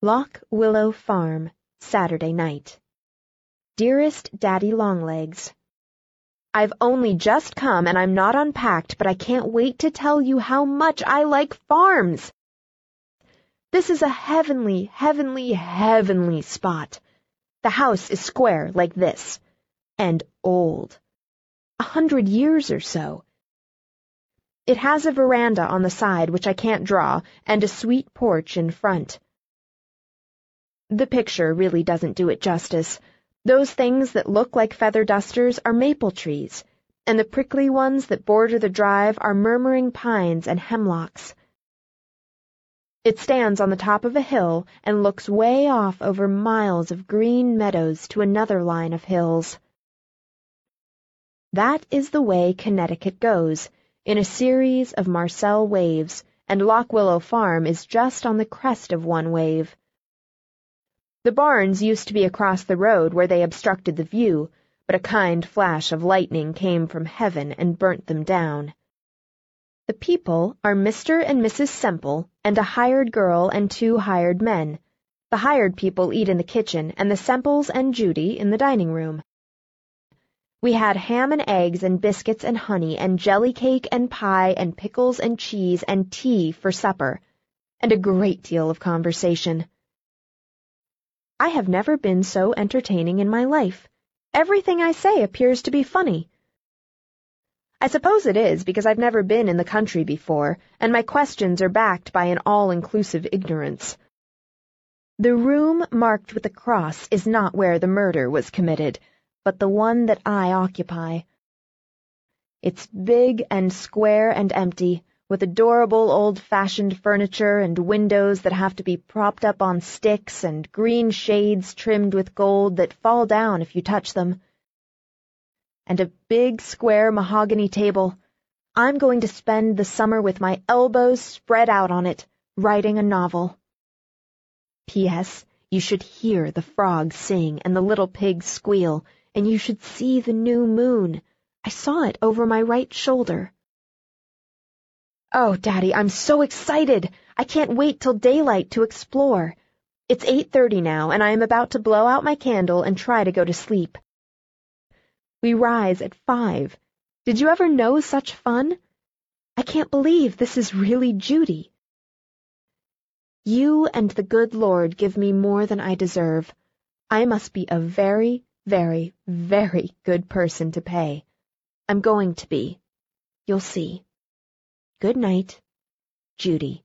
Lock Willow Farm, Saturday night. Dearest Daddy Longlegs, I've only just come and I'm not unpacked, but I can't wait to tell you how much I like farms. This is a heavenly, heavenly, heavenly spot. The house is square like this, and old. A hundred years or so. It has a veranda on the side, which I can't draw, and a sweet porch in front. The picture really doesn't do it justice. Those things that look like feather dusters are maple trees, and the prickly ones that border the drive are murmuring pines and hemlocks. It stands on the top of a hill and looks way off over miles of green meadows to another line of hills. That is the way Connecticut goes in a series of Marcelle waves, and Lock Willow Farm is just on the crest of one wave. The barns used to be across the road where they obstructed the view, but a kind flash of lightning came from heaven and burnt them down. The people are Mr. and Mrs. Semple and a hired girl and two hired men. The hired people eat in the kitchen, and the Semples and Judy in the dining room. We had ham and eggs and biscuits and honey and jelly cake and pie and pickles and cheese and tea for supper, and a great deal of conversation. I have never been so entertaining in my life. Everything I say appears to be funny. I suppose it is because I've never been in the country before, and my questions are backed by an all-inclusive ignorance. The room marked with a cross is not where the murder was committed but the one that I occupy. It's big and square and empty, with adorable old-fashioned furniture and windows that have to be propped up on sticks and green shades trimmed with gold that fall down if you touch them. And a big square mahogany table. I'm going to spend the summer with my elbows spread out on it, writing a novel. P.S. You should hear the frogs sing and the little pigs squeal, and you should see the new moon. I saw it over my right shoulder. Oh, Daddy, I'm so excited! I can't wait till daylight to explore. It's 8.30 now, and I am about to blow out my candle and try to go to sleep. We rise at 5. Did you ever know such fun? I can't believe this is really Judy. You and the good Lord give me more than I deserve. I must be a very, very, very good person to pay. I'm going to be. You'll see. Good night, Judy.